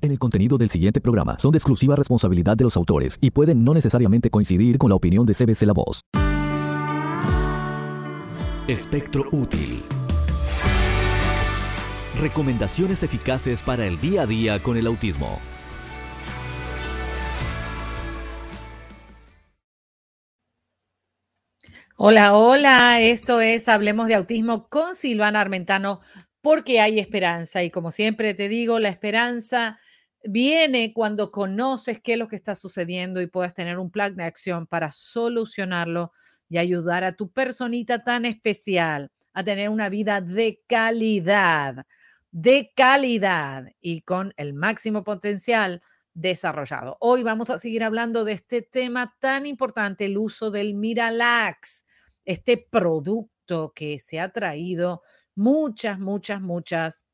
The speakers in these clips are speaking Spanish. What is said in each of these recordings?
En el contenido del siguiente programa son de exclusiva responsabilidad de los autores y pueden no necesariamente coincidir con la opinión de CBC La Voz. Espectro útil. Recomendaciones eficaces para el día a día con el autismo. Hola, hola, esto es Hablemos de Autismo con Silvana Armentano porque hay esperanza y como siempre te digo, la esperanza viene cuando conoces qué es lo que está sucediendo y puedes tener un plan de acción para solucionarlo y ayudar a tu personita tan especial a tener una vida de calidad, de calidad y con el máximo potencial desarrollado. Hoy vamos a seguir hablando de este tema tan importante, el uso del Miralax, este producto que se ha traído muchas, muchas, muchas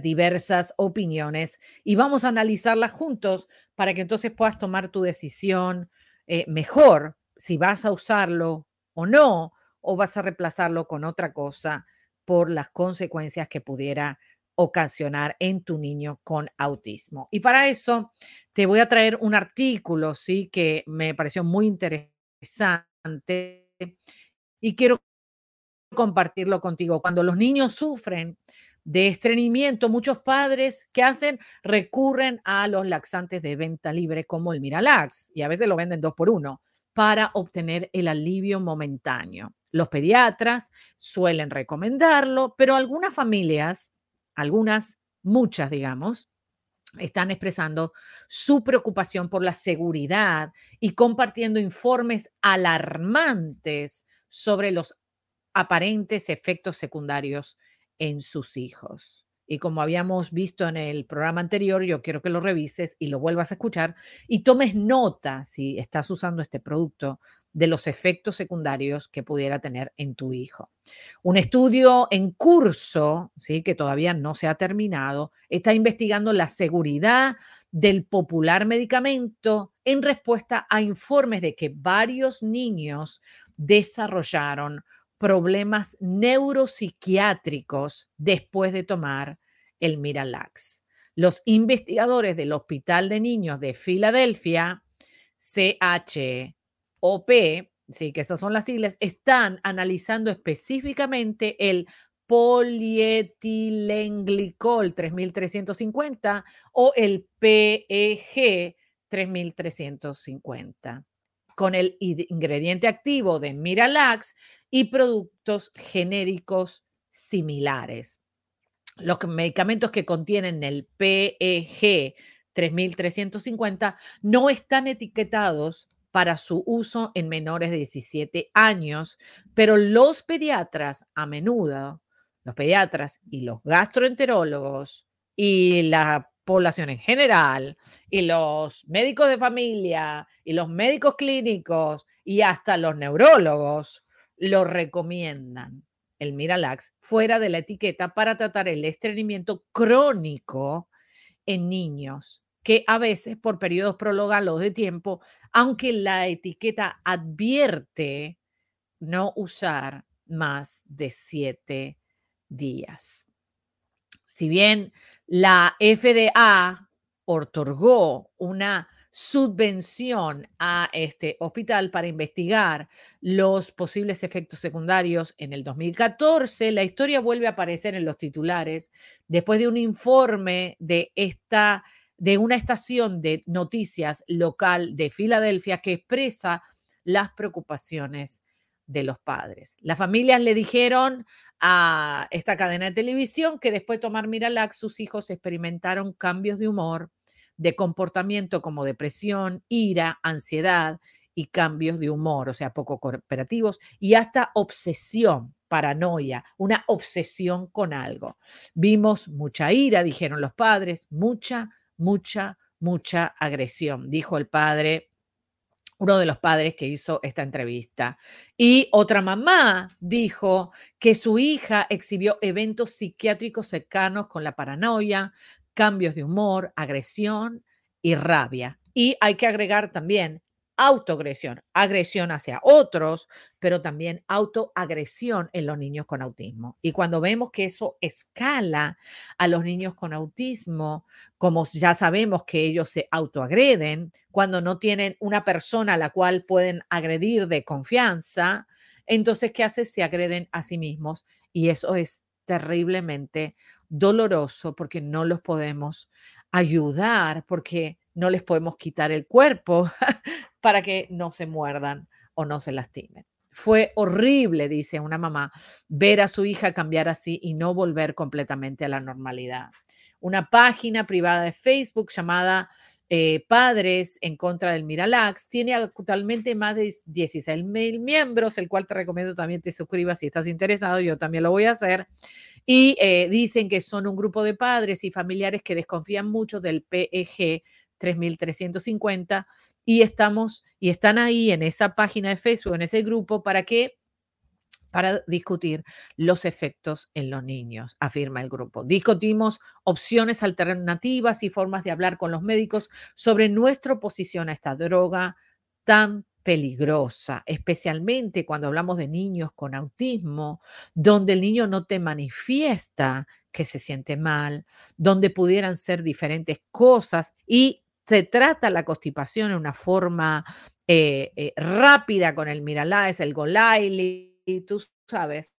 diversas opiniones y vamos a analizarlas juntos para que entonces puedas tomar tu decisión eh, mejor si vas a usarlo o no, o vas a reemplazarlo con otra cosa por las consecuencias que pudiera ocasionar en tu niño con autismo. Y para eso te voy a traer un artículo, sí, que me pareció muy interesante y quiero compartirlo contigo. Cuando los niños sufren de estreñimiento, muchos padres que hacen recurren a los laxantes de venta libre como el Miralax y a veces lo venden dos por uno para obtener el alivio momentáneo. Los pediatras suelen recomendarlo, pero algunas familias, algunas, muchas digamos, están expresando su preocupación por la seguridad y compartiendo informes alarmantes sobre los aparentes efectos secundarios en sus hijos. Y como habíamos visto en el programa anterior, yo quiero que lo revises y lo vuelvas a escuchar y tomes nota si estás usando este producto de los efectos secundarios que pudiera tener en tu hijo. Un estudio en curso, ¿sí? que todavía no se ha terminado, está investigando la seguridad del popular medicamento en respuesta a informes de que varios niños desarrollaron problemas neuropsiquiátricos después de tomar el Miralax. Los investigadores del Hospital de Niños de Filadelfia, CHOP, sí, que esas son las siglas, están analizando específicamente el polietilenglicol 3350 o el PEG 3350 con el ingrediente activo de Miralax y productos genéricos similares. Los medicamentos que contienen el PEG 3350 no están etiquetados para su uso en menores de 17 años, pero los pediatras a menudo, los pediatras y los gastroenterólogos y la población en general y los médicos de familia y los médicos clínicos y hasta los neurólogos lo recomiendan el Miralax fuera de la etiqueta para tratar el estreñimiento crónico en niños que a veces por periodos prolongados de tiempo, aunque la etiqueta advierte no usar más de siete días. Si bien la FDA otorgó una subvención a este hospital para investigar los posibles efectos secundarios en el 2014. La historia vuelve a aparecer en los titulares después de un informe de esta de una estación de noticias local de Filadelfia que expresa las preocupaciones de los padres. Las familias le dijeron a esta cadena de televisión que después de tomar Miralax, sus hijos experimentaron cambios de humor, de comportamiento como depresión, ira, ansiedad y cambios de humor, o sea, poco cooperativos, y hasta obsesión, paranoia, una obsesión con algo. Vimos mucha ira, dijeron los padres, mucha, mucha, mucha agresión, dijo el padre uno de los padres que hizo esta entrevista. Y otra mamá dijo que su hija exhibió eventos psiquiátricos cercanos con la paranoia, cambios de humor, agresión y rabia. Y hay que agregar también autoagresión, agresión hacia otros, pero también autoagresión en los niños con autismo. Y cuando vemos que eso escala a los niños con autismo, como ya sabemos que ellos se autoagreden, cuando no tienen una persona a la cual pueden agredir de confianza, entonces, ¿qué hace? Se agreden a sí mismos y eso es terriblemente doloroso porque no los podemos ayudar, porque no les podemos quitar el cuerpo para que no se muerdan o no se lastimen. Fue horrible, dice una mamá, ver a su hija cambiar así y no volver completamente a la normalidad. Una página privada de Facebook llamada eh, Padres en contra del Miralax tiene actualmente más de 16 mil miembros, el cual te recomiendo también te suscribas si estás interesado, yo también lo voy a hacer. Y eh, dicen que son un grupo de padres y familiares que desconfían mucho del PEG 3350 y estamos y están ahí en esa página de Facebook, en ese grupo para que para discutir los efectos en los niños, afirma el grupo. Discutimos opciones alternativas y formas de hablar con los médicos sobre nuestra oposición a esta droga tan peligrosa, especialmente cuando hablamos de niños con autismo, donde el niño no te manifiesta que se siente mal, donde pudieran ser diferentes cosas y se trata la constipación en una forma eh, eh, rápida con el Miralá, el Golaili, tú sabes,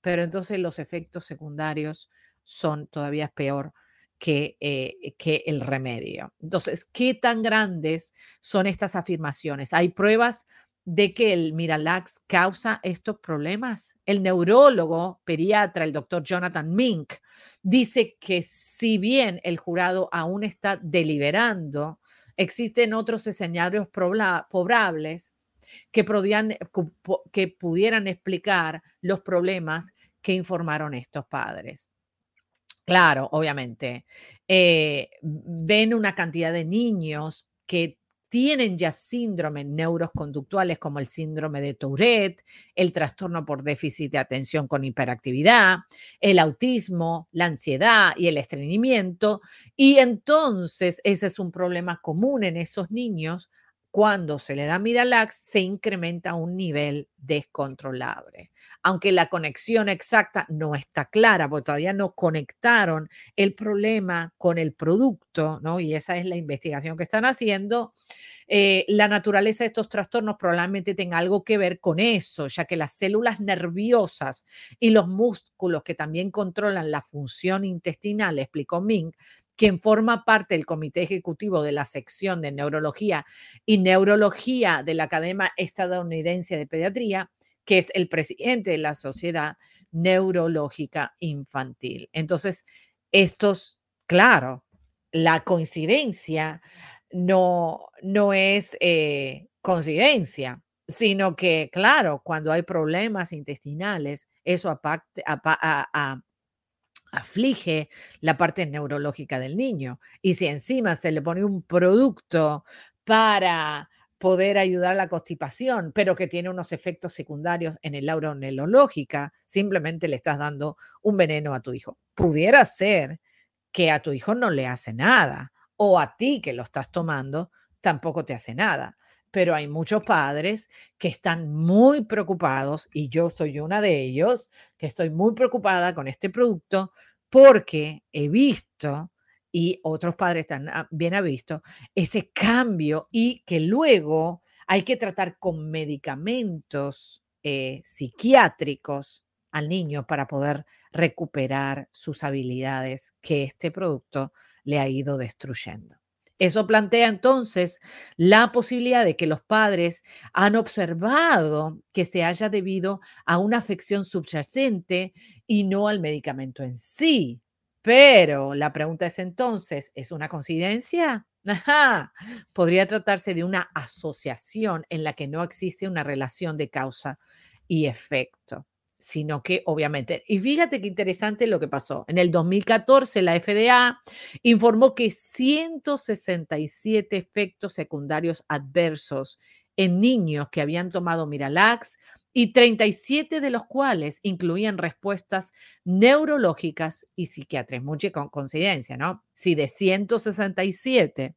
pero entonces los efectos secundarios son todavía peor que, eh, que el remedio. Entonces, ¿qué tan grandes son estas afirmaciones? Hay pruebas de que el Miralax causa estos problemas. El neurólogo pediatra, el doctor Jonathan Mink, dice que si bien el jurado aún está deliberando, existen otros escenarios probables que, que pudieran explicar los problemas que informaron estos padres. Claro, obviamente. Eh, ven una cantidad de niños que tienen ya síndromes neuroconductuales como el síndrome de Tourette, el trastorno por déficit de atención con hiperactividad, el autismo, la ansiedad y el estreñimiento. Y entonces ese es un problema común en esos niños cuando se le da Miralax, se incrementa a un nivel descontrolable. Aunque la conexión exacta no está clara, porque todavía no conectaron el problema con el producto, ¿no? Y esa es la investigación que están haciendo. Eh, la naturaleza de estos trastornos probablemente tenga algo que ver con eso, ya que las células nerviosas y los músculos que también controlan la función intestinal, explicó Ming, quien forma parte del comité ejecutivo de la sección de neurología y neurología de la Academia Estadounidense de Pediatría, que es el presidente de la Sociedad Neurológica Infantil. Entonces, estos, claro, la coincidencia no, no es eh, coincidencia, sino que, claro, cuando hay problemas intestinales, eso aparte, a, aflige la parte neurológica del niño. Y si encima se le pone un producto para poder ayudar a la constipación, pero que tiene unos efectos secundarios en el aura neurológica, simplemente le estás dando un veneno a tu hijo. Pudiera ser que a tu hijo no le hace nada, o a ti que lo estás tomando tampoco te hace nada. Pero hay muchos padres que están muy preocupados, y yo soy una de ellos, que estoy muy preocupada con este producto porque he visto, y otros padres también han visto, ese cambio y que luego hay que tratar con medicamentos eh, psiquiátricos al niño para poder recuperar sus habilidades que este producto le ha ido destruyendo. Eso plantea entonces la posibilidad de que los padres han observado que se haya debido a una afección subyacente y no al medicamento en sí. Pero la pregunta es entonces, ¿es una coincidencia? Podría tratarse de una asociación en la que no existe una relación de causa y efecto sino que obviamente, y fíjate qué interesante lo que pasó. En el 2014 la FDA informó que 167 efectos secundarios adversos en niños que habían tomado Miralax y 37 de los cuales incluían respuestas neurológicas y psiquiátricas. Mucha coincidencia, ¿no? Si de 167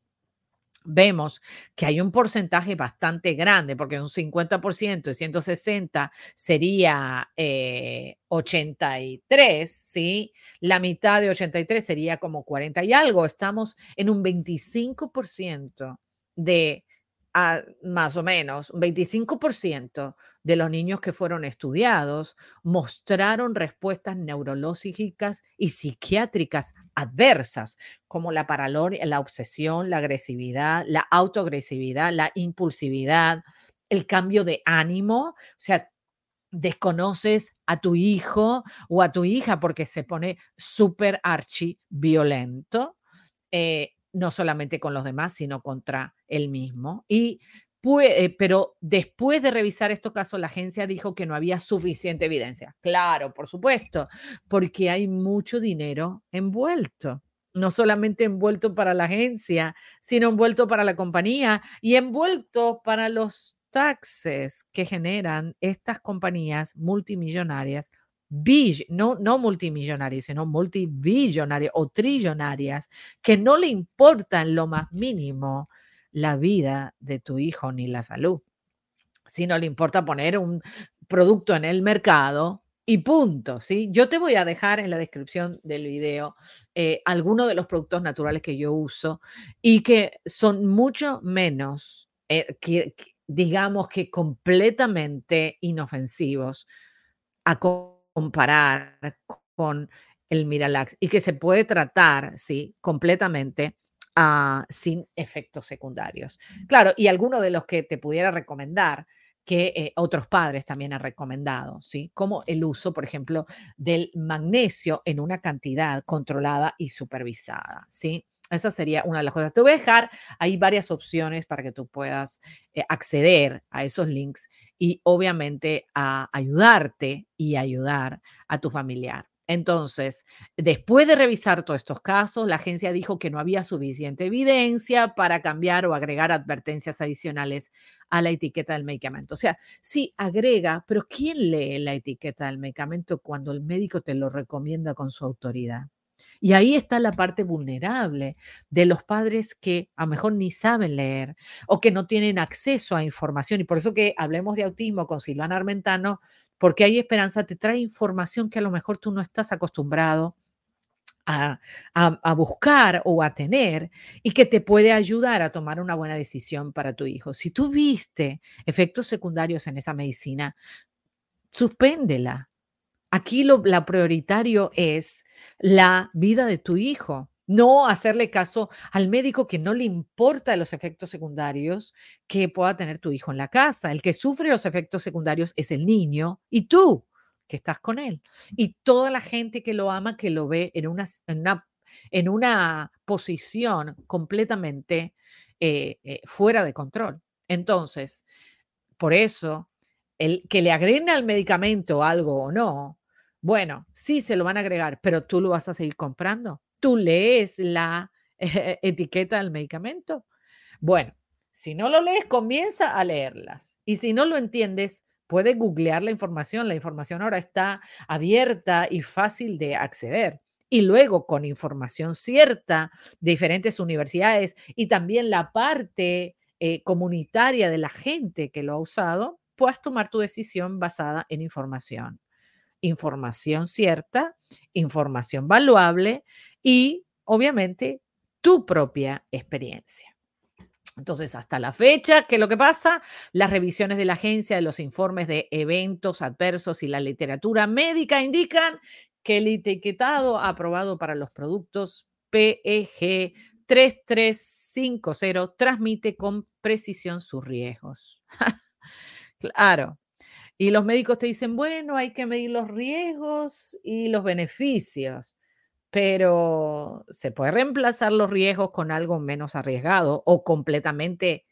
vemos que hay un porcentaje bastante grande, porque un 50% de 160 sería 83, eh, ¿sí? La mitad de 83 sería como 40 y algo. Estamos en un 25% de más o menos, un 25% de los niños que fueron estudiados mostraron respuestas neurológicas y psiquiátricas adversas, como la paranoia, la obsesión, la agresividad, la autoagresividad, la impulsividad, el cambio de ánimo, o sea, desconoces a tu hijo o a tu hija porque se pone súper archi violento. Eh, no solamente con los demás, sino contra él mismo. Y eh, pero después de revisar estos casos, la agencia dijo que no había suficiente evidencia. Claro, por supuesto, porque hay mucho dinero envuelto. No solamente envuelto para la agencia, sino envuelto para la compañía y envuelto para los taxes que generan estas compañías multimillonarias no, no multimillonarias, sino multibillonarias o trillonarias, que no le importan lo más mínimo la vida de tu hijo ni la salud, sino le importa poner un producto en el mercado y punto, ¿sí? Yo te voy a dejar en la descripción del video eh, algunos de los productos naturales que yo uso y que son mucho menos, eh, digamos que completamente inofensivos a comparar con el Miralax y que se puede tratar, sí, completamente ah, sin efectos secundarios. Claro, y alguno de los que te pudiera recomendar que eh, otros padres también han recomendado, ¿sí? Como el uso, por ejemplo, del magnesio en una cantidad controlada y supervisada, ¿sí? Esa sería una de las cosas. Te voy a dejar ahí varias opciones para que tú puedas eh, acceder a esos links y obviamente a ayudarte y ayudar a tu familiar. Entonces, después de revisar todos estos casos, la agencia dijo que no había suficiente evidencia para cambiar o agregar advertencias adicionales a la etiqueta del medicamento. O sea, sí agrega, pero ¿quién lee la etiqueta del medicamento cuando el médico te lo recomienda con su autoridad? Y ahí está la parte vulnerable de los padres que a lo mejor ni saben leer o que no tienen acceso a información. Y por eso que hablemos de autismo con Silvana Armentano, porque hay esperanza, te trae información que a lo mejor tú no estás acostumbrado a, a, buscar o a tener y que te puede ayudar a tomar una buena decisión para tu hijo. Si tú viste efectos secundarios en esa medicina, suspéndela. Aquí lo la prioritario es la vida de tu hijo, no hacerle caso al médico que no le importa los efectos secundarios que pueda tener tu hijo en la casa. El que sufre los efectos secundarios es el niño y tú que estás con él. Y toda la gente que lo ama, que lo ve en una, en una, posición completamente eh, eh, fuera de control. Entonces, por eso, el que le agreguen al medicamento algo o no, bueno, sí se lo van a agregar, pero tú lo vas a seguir comprando. Tú lees la etiqueta del medicamento. Bueno, si no lo lees, comienza a leerlas. Y si no lo entiendes, puedes googlear la información. La información ahora está abierta y fácil de acceder. Y luego, con información cierta de diferentes universidades y también la parte eh, comunitaria de la gente que lo ha usado, puedes tomar tu decisión basada en información información cierta, información valuable y obviamente tu propia experiencia. Entonces, hasta la fecha, ¿qué es lo que pasa? Las revisiones de la agencia de los informes de eventos adversos y la literatura médica indican que el etiquetado aprobado para los productos PEG 3350 transmite con precisión sus riesgos. claro, y los médicos te dicen, bueno, hay que medir los riesgos y los beneficios, pero se puede reemplazar los riesgos con algo menos arriesgado o completamente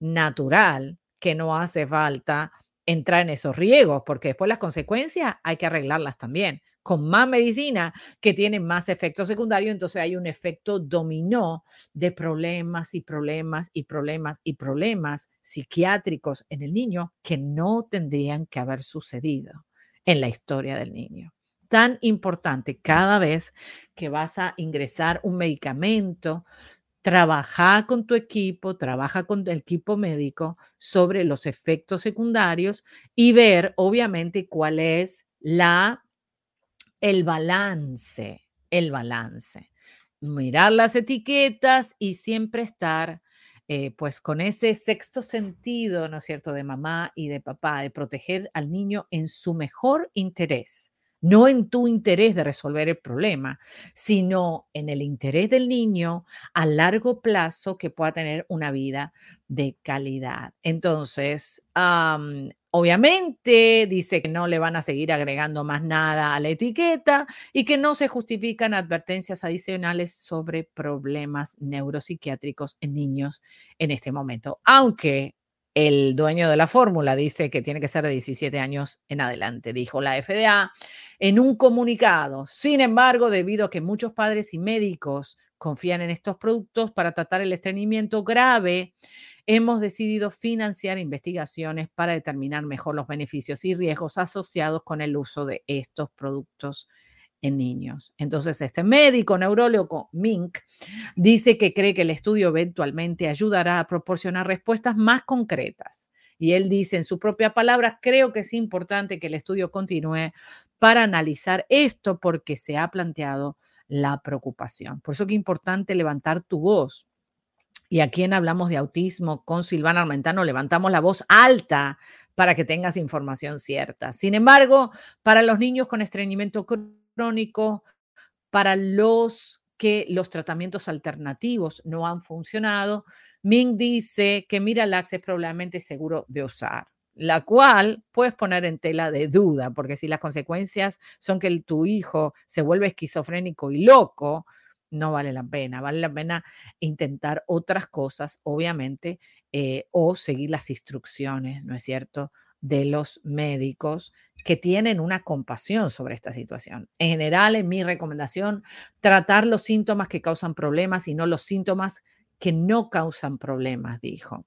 natural, que no hace falta entrar en esos riesgos, porque después las consecuencias hay que arreglarlas también con más medicina que tiene más efectos secundarios, entonces hay un efecto dominó de problemas y problemas y problemas y problemas psiquiátricos en el niño que no tendrían que haber sucedido en la historia del niño. Tan importante cada vez que vas a ingresar un medicamento, trabaja con tu equipo, trabaja con el equipo médico sobre los efectos secundarios y ver, obviamente, cuál es la, el balance, el balance. Mirar las etiquetas y siempre estar eh, pues con ese sexto sentido, ¿no es cierto?, de mamá y de papá, de proteger al niño en su mejor interés no en tu interés de resolver el problema, sino en el interés del niño a largo plazo que pueda tener una vida de calidad. Entonces, obviamente dice que no le van a seguir agregando más nada a la etiqueta y que no se justifican advertencias adicionales sobre problemas neuropsiquiátricos en niños en este momento, aunque el dueño de la fórmula dice que tiene que ser de 17 años en adelante, dijo la FDA en un comunicado. Sin embargo, debido a que muchos padres y médicos confían en estos productos para tratar el estreñimiento grave, hemos decidido financiar investigaciones para determinar mejor los beneficios y riesgos asociados con el uso de estos productos en niños. Entonces, este médico neurólogo Mink dice que cree que el estudio eventualmente ayudará a proporcionar respuestas más concretas. Y él dice en su propia palabra, creo que es importante que el estudio continúe para analizar esto porque se ha planteado la preocupación. Por eso es importante levantar tu voz. Y aquí en Hablamos de Autismo con Silvana Armentano levantamos la voz alta para que tengas información cierta. Sin embargo, para los niños con estreñimiento crónico, para los que los tratamientos alternativos no han funcionado, Ming dice que Miralax es probablemente seguro de usar, la cual puedes poner en tela de duda, porque si las consecuencias son que tu hijo se vuelve esquizofrénico y loco, no vale la pena. Vale la pena intentar otras cosas, obviamente, eh, o seguir las instrucciones, ¿no es cierto?, de los médicos que tienen una compasión sobre esta situación. En general, en mi recomendación, tratar los síntomas que causan problemas y no los síntomas que no causan problemas, dijo.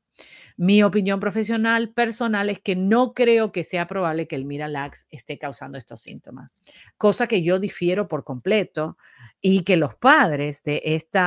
Mi opinión profesional personal es que no creo que sea probable que el Miralax esté causando estos síntomas, cosa que yo difiero por completo y que los padres de este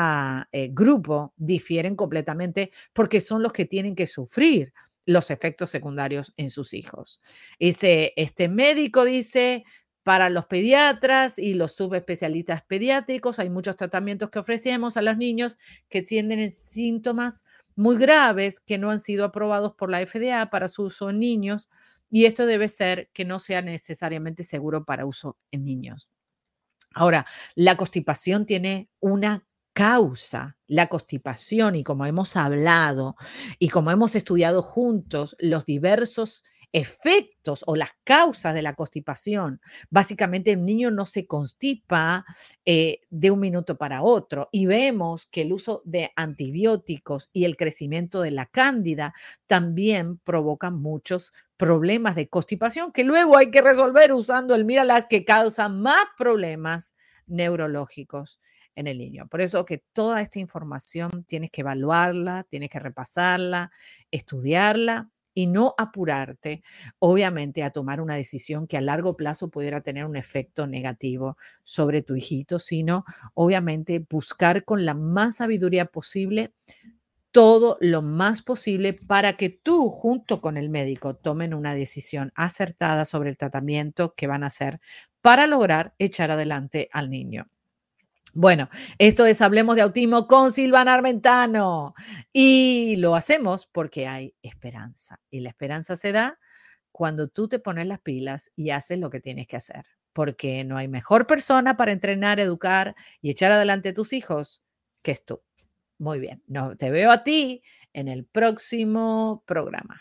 grupo difieren completamente porque son los que tienen que sufrir los efectos secundarios en sus hijos. Dice, este médico dice, para los pediatras y los subespecialistas pediátricos hay muchos tratamientos que ofrecemos a los niños que tienen síntomas muy graves que no han sido aprobados por la FDA para su uso en niños y esto debe ser que no sea necesariamente seguro para uso en niños. Ahora, la constipación tiene una causa la constipación y como hemos hablado y como hemos estudiado juntos los diversos efectos o las causas de la constipación. Básicamente el niño no se constipa eh, de un minuto para otro y vemos que el uso de antibióticos y el crecimiento de la cándida también provocan muchos problemas de constipación que luego hay que resolver usando el Miralas que causa más problemas neurológicos en el niño. Por eso que toda esta información tienes que evaluarla, tienes que repasarla, estudiarla y no apurarte, obviamente, a tomar una decisión que a largo plazo pudiera tener un efecto negativo sobre tu hijito, sino obviamente buscar con la más sabiduría posible todo lo más posible para que tú junto con el médico tomen una decisión acertada sobre el tratamiento que van a hacer para lograr echar adelante al niño. Bueno, esto es Hablemos de Autismo con Silvana Armentano y lo hacemos porque hay esperanza y la esperanza se da cuando tú te pones las pilas y haces lo que tienes que hacer, porque no hay mejor persona para entrenar, educar y echar adelante a tus hijos que tú. Muy bien, no, te veo a ti en el próximo programa.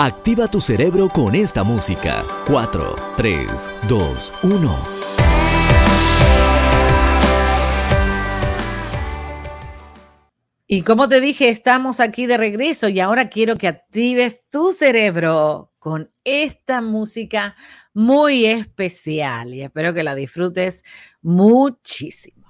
Activa tu cerebro con esta música. 4, 3, 2, 1. Y como te dije, estamos aquí de regreso y ahora quiero que actives tu cerebro con esta música muy especial y espero que la disfrutes muchísimo.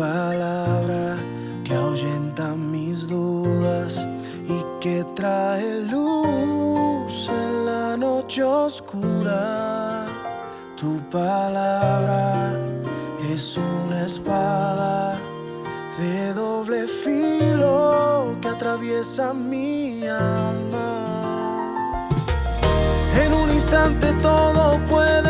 Palabra que ahuyenta mis dudas y que trae luz en la noche oscura. Tu palabra es una espada de doble filo que atraviesa mi alma. En un instante todo puede